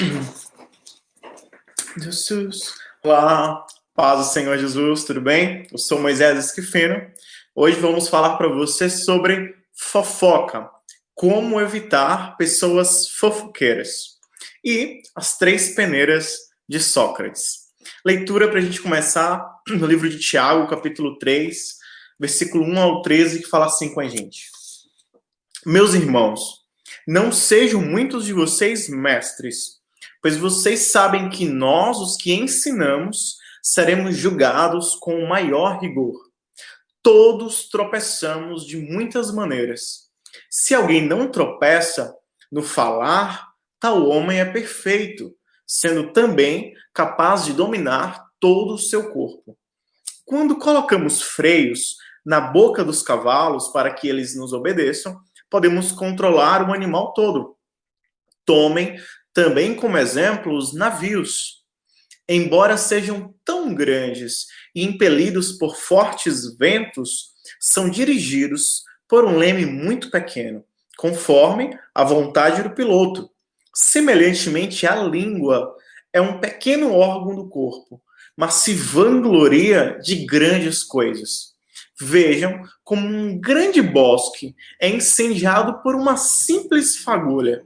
Jesus. Olá, paz do Senhor Jesus, tudo bem? Eu sou Moisés Esquifeno. Hoje vamos falar para você sobre fofoca, como evitar pessoas fofoqueiras e as três peneiras de Sócrates. Leitura para a gente começar no livro de Tiago, capítulo 3, versículo 1 ao 13, que fala assim com a gente. Meus irmãos, não sejam muitos de vocês mestres, pois vocês sabem que nós, os que ensinamos, seremos julgados com o maior rigor. Todos tropeçamos de muitas maneiras. Se alguém não tropeça no falar, tal homem é perfeito, sendo também capaz de dominar todo o seu corpo. Quando colocamos freios na boca dos cavalos para que eles nos obedeçam, podemos controlar o animal todo. Tomem também como exemplo os navios. Embora sejam tão grandes e impelidos por fortes ventos, são dirigidos por um leme muito pequeno, conforme a vontade do piloto. Semelhantemente, a língua é um pequeno órgão do corpo, mas se vangloria de grandes coisas. Vejam como um grande bosque é incendiado por uma simples fagulha.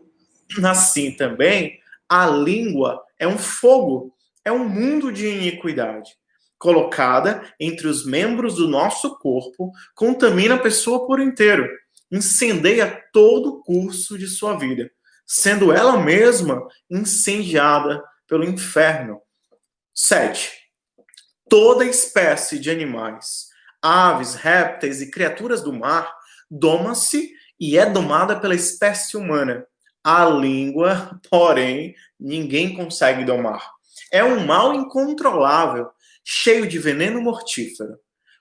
Assim também, a língua é um fogo, é um mundo de iniquidade. Colocada entre os membros do nosso corpo, contamina a pessoa por inteiro, incendeia todo o curso de sua vida, sendo ela mesma incendiada pelo inferno. 7. Toda espécie de animais aves, répteis e criaturas do mar, doma-se e é domada pela espécie humana. A língua, porém, ninguém consegue domar. É um mal incontrolável, cheio de veneno mortífero.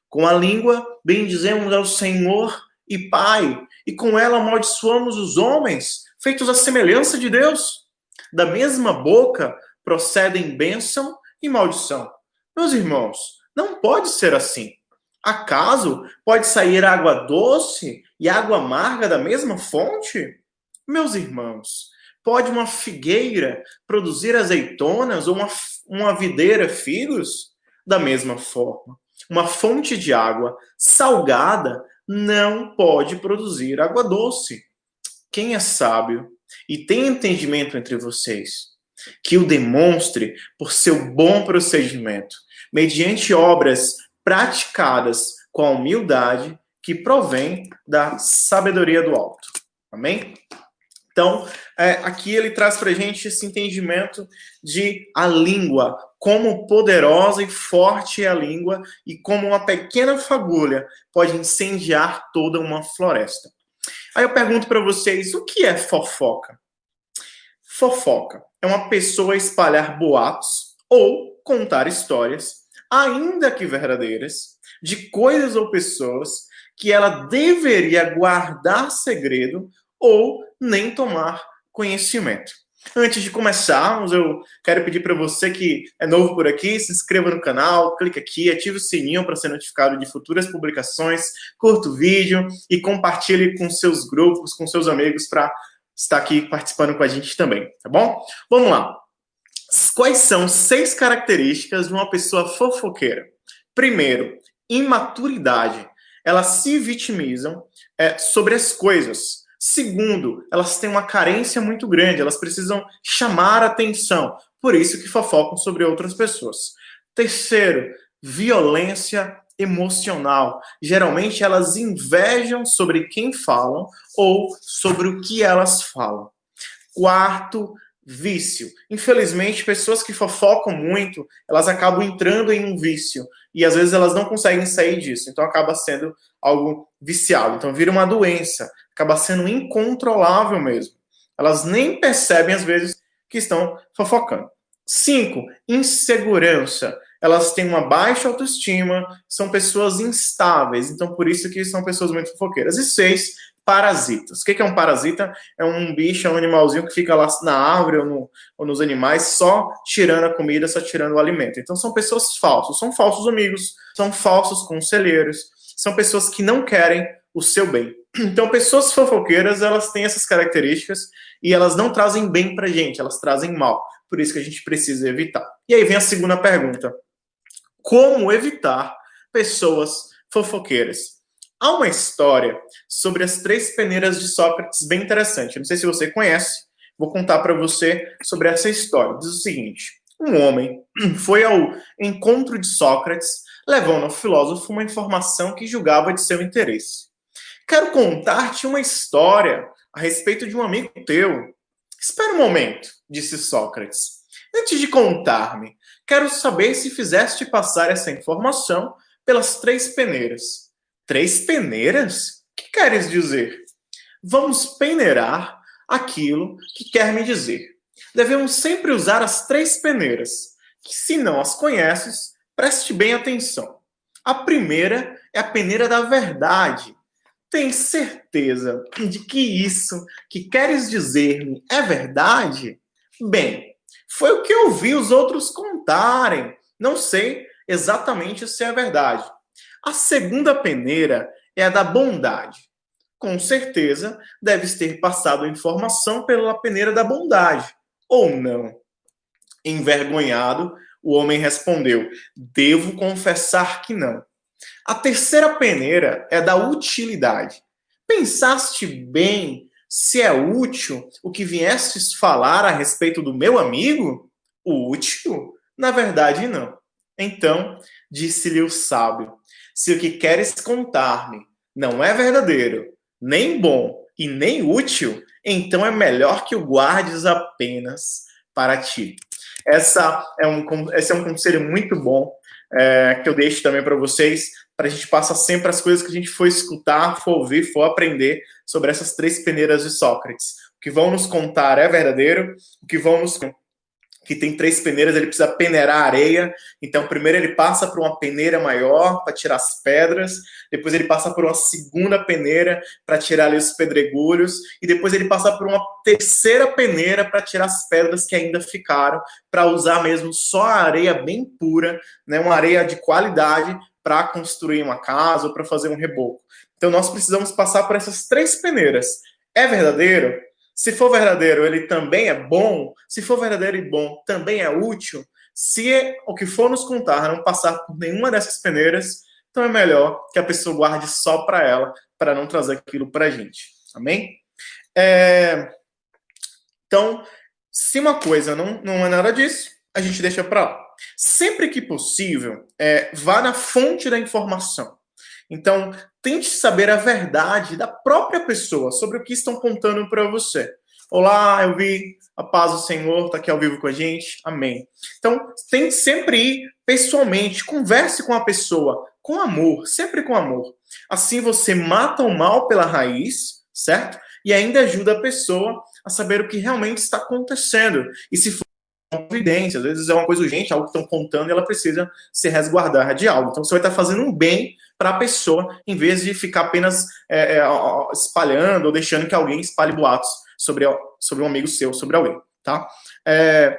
Com a língua, bendizemos ao Senhor e Pai, e com ela amaldiçoamos os homens, feitos à semelhança de Deus. Da mesma boca procedem bênção e maldição. Meus irmãos, não pode ser assim. Acaso pode sair água doce e água amarga da mesma fonte? Meus irmãos, pode uma figueira produzir azeitonas ou uma, uma videira figos? Da mesma forma, uma fonte de água salgada não pode produzir água doce. Quem é sábio e tem entendimento entre vocês, que o demonstre por seu bom procedimento, mediante obras praticadas com a humildade que provém da sabedoria do alto. Amém? Então, é, aqui ele traz para a gente esse entendimento de a língua, como poderosa e forte é a língua e como uma pequena fagulha pode incendiar toda uma floresta. Aí eu pergunto para vocês, o que é fofoca? Fofoca é uma pessoa espalhar boatos ou contar histórias ainda que verdadeiras, de coisas ou pessoas que ela deveria guardar segredo ou nem tomar conhecimento. Antes de começarmos, eu quero pedir para você que é novo por aqui, se inscreva no canal, clique aqui, ative o sininho para ser notificado de futuras publicações, curta o vídeo e compartilhe com seus grupos, com seus amigos para estar aqui participando com a gente também, tá bom? Vamos lá. Quais são seis características de uma pessoa fofoqueira? Primeiro, imaturidade. Elas se vitimizam é, sobre as coisas. Segundo, elas têm uma carência muito grande, elas precisam chamar atenção, por isso que fofocam sobre outras pessoas. Terceiro, violência emocional. Geralmente elas invejam sobre quem falam ou sobre o que elas falam. Quarto, vício. Infelizmente, pessoas que fofocam muito, elas acabam entrando em um vício e às vezes elas não conseguem sair disso. Então acaba sendo algo viciado. Então vira uma doença, acaba sendo incontrolável mesmo. Elas nem percebem às vezes que estão fofocando. Cinco, insegurança. Elas têm uma baixa autoestima, são pessoas instáveis, então por isso que são pessoas muito fofoqueiras. E seis, parasitas. O que é um parasita? É um bicho, é um animalzinho que fica lá na árvore ou, no, ou, nos animais só tirando a comida, só tirando o alimento. Então são pessoas falsas, são falsos amigos, são falsos conselheiros, são pessoas que não querem o seu bem. Então pessoas fofoqueiras, elas têm essas características e elas não trazem bem pra gente, elas trazem mal. Por isso que a gente precisa evitar. E aí vem a segunda pergunta: como evitar pessoas fofoqueiras? Há uma história sobre as três peneiras de Sócrates bem interessante. não sei se você conhece, vou contar para você sobre essa história. Diz o seguinte: um homem foi ao encontro de Sócrates, levando ao filósofo uma informação que julgava de seu interesse. Quero contar-te uma história a respeito de um amigo teu. Espera um momento, disse Sócrates. Antes de contar-me, quero saber se fizeste passar essa informação pelas três peneiras. Três peneiras? Que queres dizer? Vamos peneirar aquilo que quer me dizer. Devemos sempre usar as três peneiras, que se não as conheces, preste bem atenção. A primeira é a peneira da verdade. Tem certeza de que isso que queres dizer-me é verdade? Bem, foi o que eu vi os outros contarem. Não sei exatamente se é verdade. A segunda peneira é a da bondade. Com certeza, deves ter passado a informação pela peneira da bondade, ou não? Envergonhado, o homem respondeu: Devo confessar que não. A terceira peneira é da utilidade. Pensaste bem se é útil o que viestes falar a respeito do meu amigo? Útil? Na verdade, não. Então, disse-lhe o sábio: Se o que queres contar-me não é verdadeiro, nem bom e nem útil, então é melhor que o guardes apenas para ti. Essa é um, esse é um conselho muito bom é, que eu deixo também para vocês para a gente passar sempre as coisas que a gente for escutar, for ouvir, for aprender sobre essas três peneiras de Sócrates. O que vão nos contar é verdadeiro, o que vão nos que tem três peneiras, ele precisa peneirar a areia. Então, primeiro ele passa por uma peneira maior para tirar as pedras, depois ele passa por uma segunda peneira para tirar ali os pedregulhos, e depois ele passa por uma terceira peneira para tirar as pedras que ainda ficaram, para usar mesmo só a areia bem pura, né, uma areia de qualidade para construir uma casa ou para fazer um reboco. Então, nós precisamos passar por essas três peneiras. É verdadeiro? Se for verdadeiro, ele também é bom. Se for verdadeiro e bom, também é útil. Se o que for nos contar não passar por nenhuma dessas peneiras, então é melhor que a pessoa guarde só para ela, para não trazer aquilo para a gente. Amém? É... Então, se uma coisa não, não é nada disso, a gente deixa para lá. Sempre que possível, é, vá na fonte da informação. Então, tente saber a verdade da própria pessoa sobre o que estão contando para você. Olá, eu vi a paz do Senhor, está aqui ao vivo com a gente. Amém. Então, tente sempre ir pessoalmente, converse com a pessoa com amor, sempre com amor. Assim você mata o mal pela raiz, certo? E ainda ajuda a pessoa a saber o que realmente está acontecendo. E se for evidência, às vezes é uma coisa urgente, algo que estão contando e ela precisa se resguardar de algo. Então você vai estar fazendo um bem para a pessoa, em vez de ficar apenas é, é, espalhando ou deixando que alguém espalhe boatos sobre, sobre um amigo seu, sobre alguém, tá? É,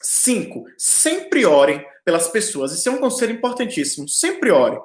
cinco, sempre orem pelas pessoas. Isso é um conselho importantíssimo. Sempre ore.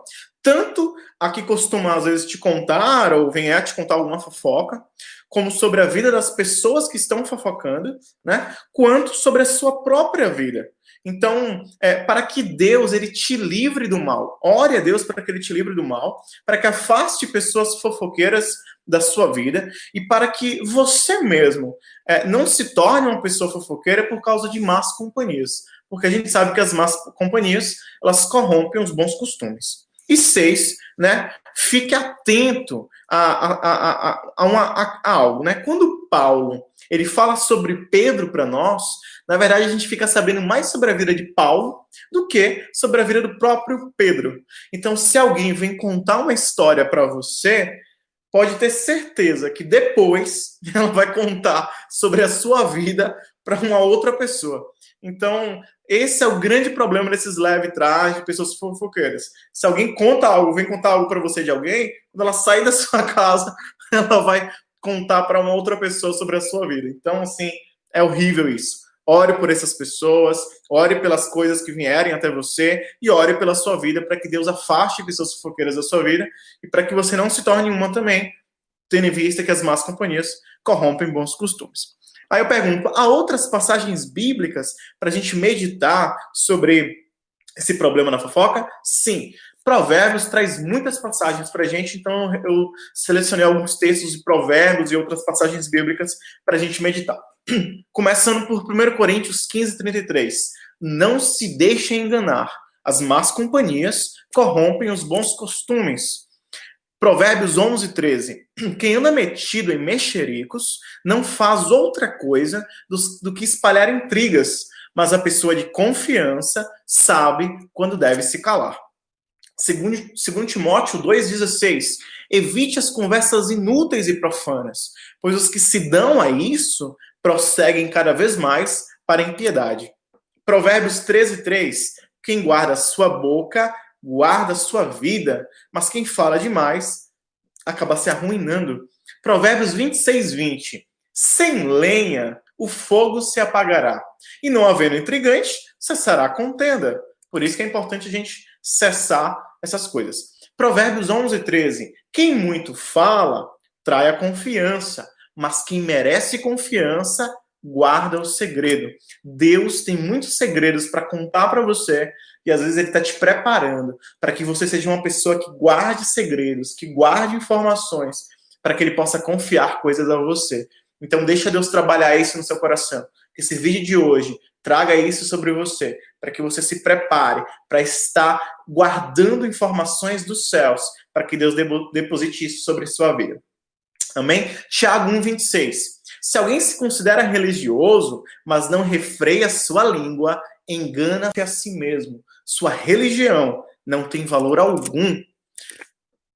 Tanto a que costuma, às vezes, te contar ou vem a te contar alguma fofoca, como sobre a vida das pessoas que estão fofocando, né? Quanto sobre a sua própria vida. Então, é, para que Deus ele te livre do mal, ore a Deus para que ele te livre do mal, para que afaste pessoas fofoqueiras da sua vida e para que você mesmo é, não se torne uma pessoa fofoqueira por causa de más companhias, porque a gente sabe que as más companhias elas corrompem os bons costumes. E seis, né? Fique atento a, a, a, a, uma, a, algo, né? Quando Paulo ele fala sobre Pedro para nós, na verdade a gente fica sabendo mais sobre a vida de Paulo do que sobre a vida do próprio Pedro. Então, se alguém vem contar uma história para você, pode ter certeza que depois ela vai contar sobre a sua vida para uma outra pessoa. Então, esse é o grande problema desses leve trás de pessoas fofoqueiras. Se alguém conta algo, vem contar algo para você de alguém, quando ela sair da sua casa, ela vai contar para uma outra pessoa sobre a sua vida. Então, assim, é horrível isso. Ore por essas pessoas, ore pelas coisas que vierem até você e ore pela sua vida para que Deus afaste pessoas fofoqueiras da sua vida e para que você não se torne uma também, tendo em vista que as más companhias corrompem bons costumes. Aí eu pergunto: há outras passagens bíblicas para a gente meditar sobre esse problema na fofoca? Sim. Provérbios traz muitas passagens para a gente, então eu selecionei alguns textos de Provérbios e outras passagens bíblicas para a gente meditar. Começando por 1 Coríntios 15, 33. Não se deixem enganar, as más companhias corrompem os bons costumes. Provérbios 11, 13. Quem anda metido em mexericos não faz outra coisa do, do que espalhar intrigas, mas a pessoa de confiança sabe quando deve se calar. Segundo, segundo Timóteo 2,16, evite as conversas inúteis e profanas, pois os que se dão a isso prosseguem cada vez mais para a impiedade. Provérbios 13,3, quem guarda sua boca, guarda sua vida, mas quem fala demais acaba se arruinando. Provérbios 26, 20, sem lenha o fogo se apagará, e não havendo intrigante, cessará a contenda. Por isso que é importante a gente cessar essas coisas. Provérbios 11, 13. Quem muito fala, trai a confiança, mas quem merece confiança, guarda o segredo. Deus tem muitos segredos para contar para você e às vezes ele está te preparando para que você seja uma pessoa que guarde segredos, que guarde informações, para que ele possa confiar coisas a você. Então deixa Deus trabalhar isso no seu coração. Esse vídeo de hoje traga isso sobre você, para que você se prepare para estar guardando informações dos céus, para que Deus deposite isso sobre sua vida. Amém? Tiago 1,26. Se alguém se considera religioso, mas não refreia sua língua, engana-se a si mesmo. Sua religião não tem valor algum.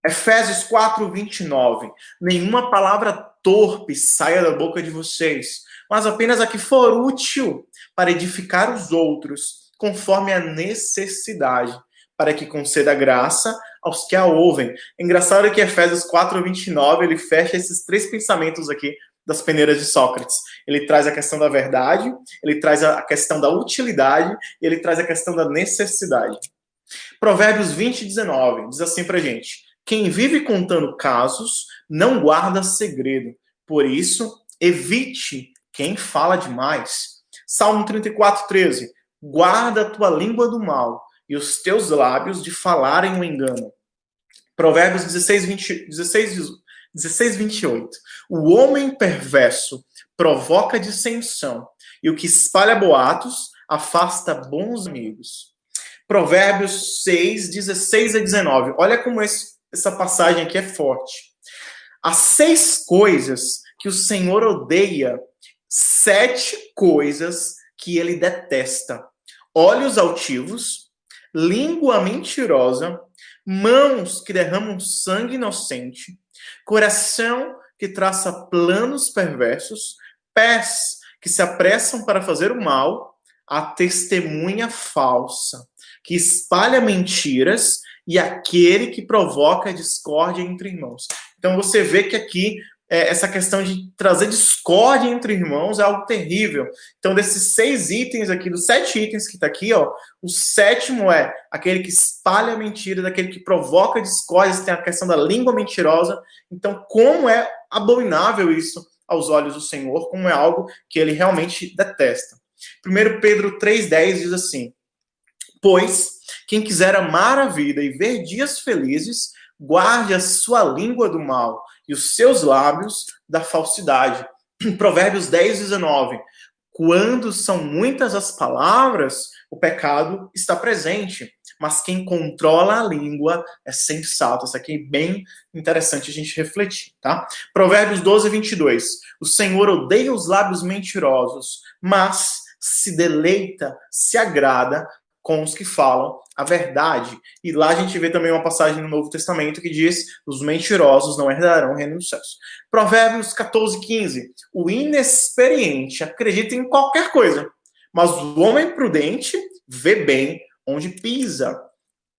Efésios 4, 29. Nenhuma palavra torpe saia da boca de vocês, mas apenas a que for útil para edificar os outros, conforme a necessidade, para que conceda graça aos que a ouvem. Engraçado que Efésios 4, 29, ele fecha esses três pensamentos aqui das peneiras de Sócrates. Ele traz a questão da verdade, ele traz a questão da utilidade, ele traz a questão da necessidade. Provérbios 20, 19 diz assim pra gente: Quem vive contando casos não guarda segredo. Por isso, evite quem fala demais. Salmo 34, 13. Guarda a tua língua do mal e os teus lábios de falarem o engano. Provérbios 16, 20, 16, 16, 28. O homem perverso provoca dissensão, e o que espalha boatos afasta bons amigos. Provérbios 6, 16 a 19. Olha como esse, essa passagem aqui é forte. As seis coisas que o Senhor odeia, sete coisas que ele detesta: olhos altivos, língua mentirosa, mãos que derramam sangue inocente, coração que traça planos perversos, pés que se apressam para fazer o mal, a testemunha falsa, que espalha mentiras e aquele que provoca discórdia entre irmãos. Então você vê que aqui é, essa questão de trazer discórdia entre irmãos é algo terrível. Então, desses seis itens aqui, dos sete itens que está aqui, ó, o sétimo é aquele que espalha mentira, daquele que provoca discórdia, tem a questão da língua mentirosa. Então, como é abominável isso aos olhos do Senhor, como é algo que ele realmente detesta. 1 Pedro 3,10 diz assim: Pois quem quiser amar a vida e ver dias felizes, guarde a sua língua do mal e os seus lábios da falsidade. Provérbios 10, 19. Quando são muitas as palavras, o pecado está presente, mas quem controla a língua é sensato. Isso aqui é bem interessante a gente refletir, tá? Provérbios 12, 22. O Senhor odeia os lábios mentirosos, mas se deleita, se agrada com os que falam a verdade. E lá a gente vê também uma passagem no Novo Testamento que diz: os mentirosos não herdarão o reino dos céus. Provérbios 14, 15. O inexperiente acredita em qualquer coisa, mas o homem prudente vê bem onde pisa.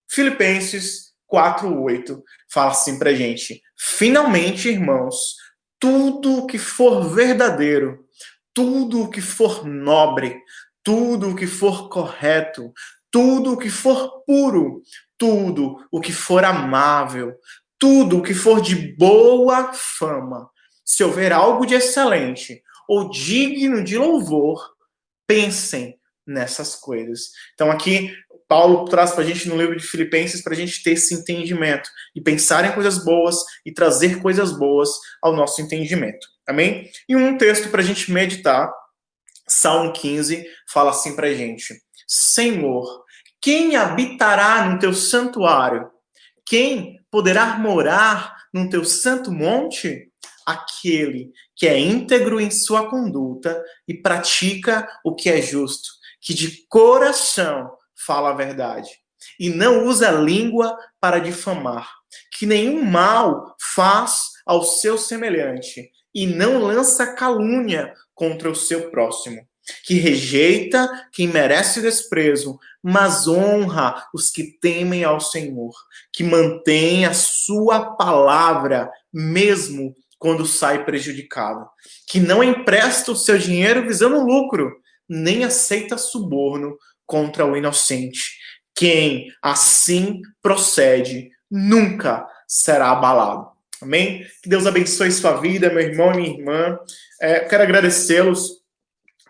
Filipenses 4, 8 fala assim pra gente: finalmente, irmãos, tudo o que for verdadeiro, tudo o que for nobre, tudo o que for correto, tudo o que for puro, tudo o que for amável, tudo o que for de boa fama. Se houver algo de excelente ou digno de louvor, pensem nessas coisas. Então aqui Paulo traz para a gente no livro de Filipenses para a gente ter esse entendimento e pensar em coisas boas e trazer coisas boas ao nosso entendimento. Amém? E um texto para a gente meditar, Salmo 15, fala assim para a gente: Senhor, quem habitará no teu santuário? Quem poderá morar no teu santo monte? Aquele que é íntegro em sua conduta e pratica o que é justo, que de coração fala a verdade e não usa língua para difamar, que nenhum mal faz ao seu semelhante e não lança calúnia contra o seu próximo, que rejeita quem merece desprezo, mas honra os que temem ao Senhor, que mantém a sua palavra mesmo quando sai prejudicado, que não empresta o seu dinheiro visando lucro, nem aceita suborno contra o inocente. Quem assim procede nunca será abalado. Amém? Que Deus abençoe sua vida, meu irmão e minha irmã. É, quero agradecê-los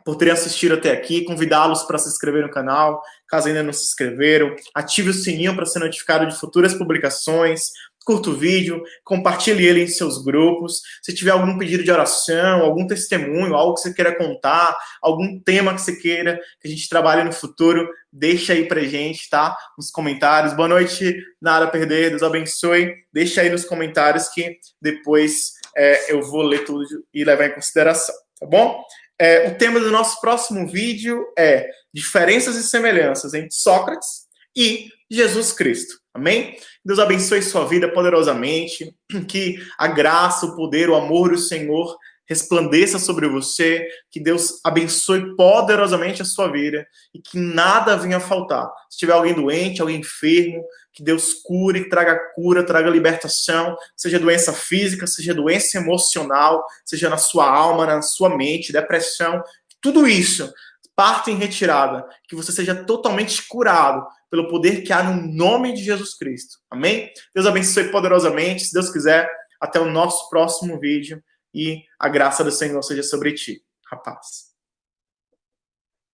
por terem assistido até aqui, convidá-los para se inscrever no canal, caso ainda não se inscreveram. Ative o sininho para ser notificado de futuras publicações curta o vídeo, compartilhe ele em seus grupos. Se tiver algum pedido de oração, algum testemunho, algo que você queira contar, algum tema que você queira que a gente trabalhe no futuro, deixa aí pra gente, tá? Nos comentários. Boa noite, nada a perder, Deus abençoe. Deixa aí nos comentários que depois é, eu vou ler tudo e levar em consideração, tá bom? É, o tema do nosso próximo vídeo é diferenças e semelhanças entre Sócrates e Jesus Cristo. Amém? Deus abençoe sua vida poderosamente, que a graça, o poder, o amor do Senhor resplandeça sobre você, que Deus abençoe poderosamente a sua vida e que nada venha a faltar. Se tiver alguém doente, alguém enfermo, que Deus cure, traga cura, traga libertação, seja doença física, seja doença emocional, seja na sua alma, na sua mente, depressão, tudo isso parte em retirada, que você seja totalmente curado pelo poder que há no nome de Jesus Cristo. Amém? Deus abençoe poderosamente. Se Deus quiser, até o nosso próximo vídeo e a graça do Senhor seja sobre ti. Rapaz.